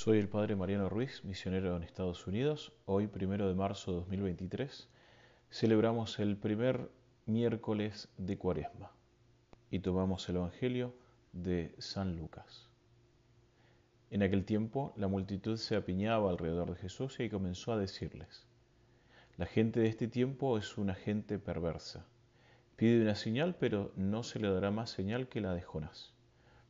Soy el Padre Mariano Ruiz, misionero en Estados Unidos. Hoy, primero de marzo de 2023, celebramos el primer miércoles de Cuaresma y tomamos el Evangelio de San Lucas. En aquel tiempo la multitud se apiñaba alrededor de Jesús y comenzó a decirles, la gente de este tiempo es una gente perversa. Pide una señal, pero no se le dará más señal que la de Jonás.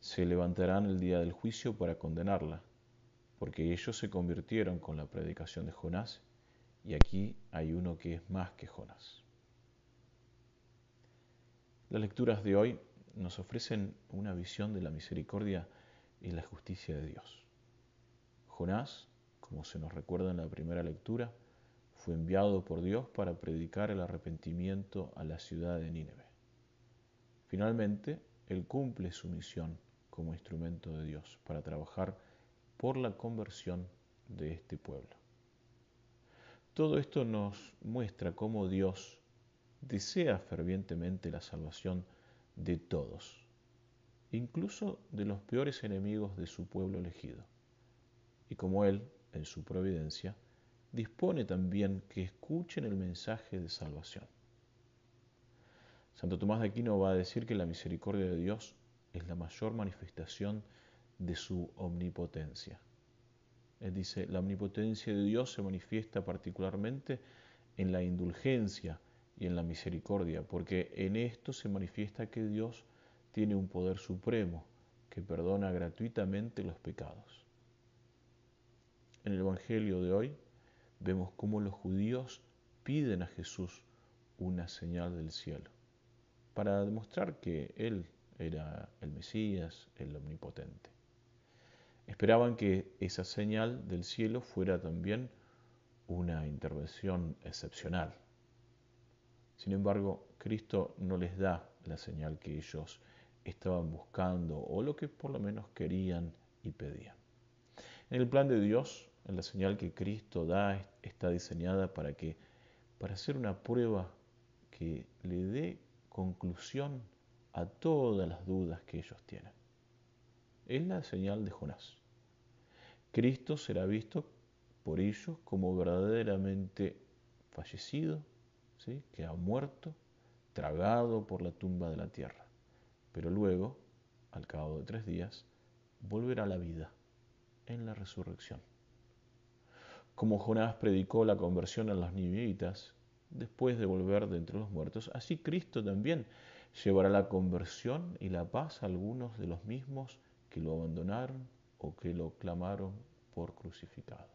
se levantarán el día del juicio para condenarla, porque ellos se convirtieron con la predicación de Jonás, y aquí hay uno que es más que Jonás. Las lecturas de hoy nos ofrecen una visión de la misericordia y la justicia de Dios. Jonás, como se nos recuerda en la primera lectura, fue enviado por Dios para predicar el arrepentimiento a la ciudad de Nínive. Finalmente, él cumple su misión como instrumento de Dios para trabajar por la conversión de este pueblo. Todo esto nos muestra cómo Dios desea fervientemente la salvación de todos, incluso de los peores enemigos de su pueblo elegido, y como Él, en su providencia, dispone también que escuchen el mensaje de salvación. Santo Tomás de Aquino va a decir que la misericordia de Dios es la mayor manifestación de su omnipotencia. Él dice, la omnipotencia de Dios se manifiesta particularmente en la indulgencia y en la misericordia, porque en esto se manifiesta que Dios tiene un poder supremo que perdona gratuitamente los pecados. En el Evangelio de hoy vemos cómo los judíos piden a Jesús una señal del cielo, para demostrar que Él era el Mesías, el Omnipotente. Esperaban que esa señal del cielo fuera también una intervención excepcional. Sin embargo, Cristo no les da la señal que ellos estaban buscando o lo que por lo menos querían y pedían. En el plan de Dios, la señal que Cristo da está diseñada para que para hacer una prueba que le dé conclusión a todas las dudas que ellos tienen. Es la señal de Jonás. Cristo será visto por ellos como verdaderamente fallecido, ¿sí? que ha muerto, tragado por la tumba de la tierra. Pero luego, al cabo de tres días, volverá a la vida en la resurrección. Como Jonás predicó la conversión a los nivitas después de volver de entre los muertos, así Cristo también llevará la conversión y la paz a algunos de los mismos que lo abandonaron o que lo clamaron por crucificado.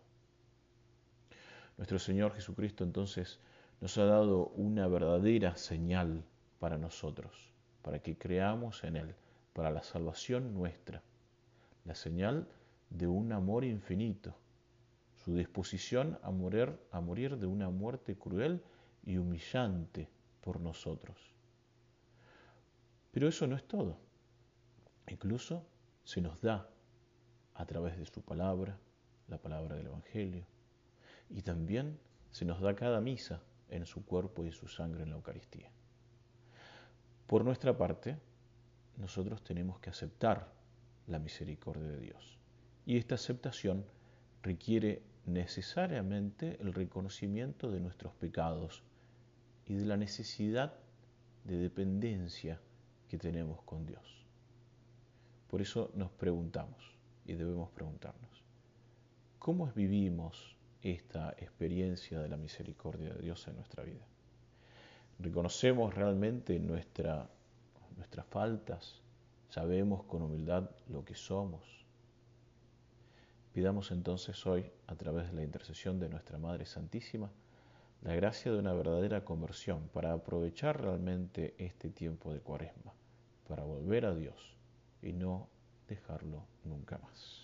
Nuestro Señor Jesucristo entonces nos ha dado una verdadera señal para nosotros, para que creamos en Él, para la salvación nuestra, la señal de un amor infinito, su disposición a morir, a morir de una muerte cruel y humillante por nosotros. Pero eso no es todo. Incluso se nos da a través de su palabra, la palabra del Evangelio, y también se nos da cada misa en su cuerpo y su sangre en la Eucaristía. Por nuestra parte, nosotros tenemos que aceptar la misericordia de Dios. Y esta aceptación requiere necesariamente el reconocimiento de nuestros pecados y de la necesidad de dependencia que tenemos con Dios. Por eso nos preguntamos y debemos preguntarnos, ¿cómo vivimos esta experiencia de la misericordia de Dios en nuestra vida? ¿Reconocemos realmente nuestra, nuestras faltas? ¿Sabemos con humildad lo que somos? Pidamos entonces hoy, a través de la intercesión de nuestra Madre Santísima, la gracia de una verdadera conversión para aprovechar realmente este tiempo de cuaresma para volver a Dios y no dejarlo nunca más.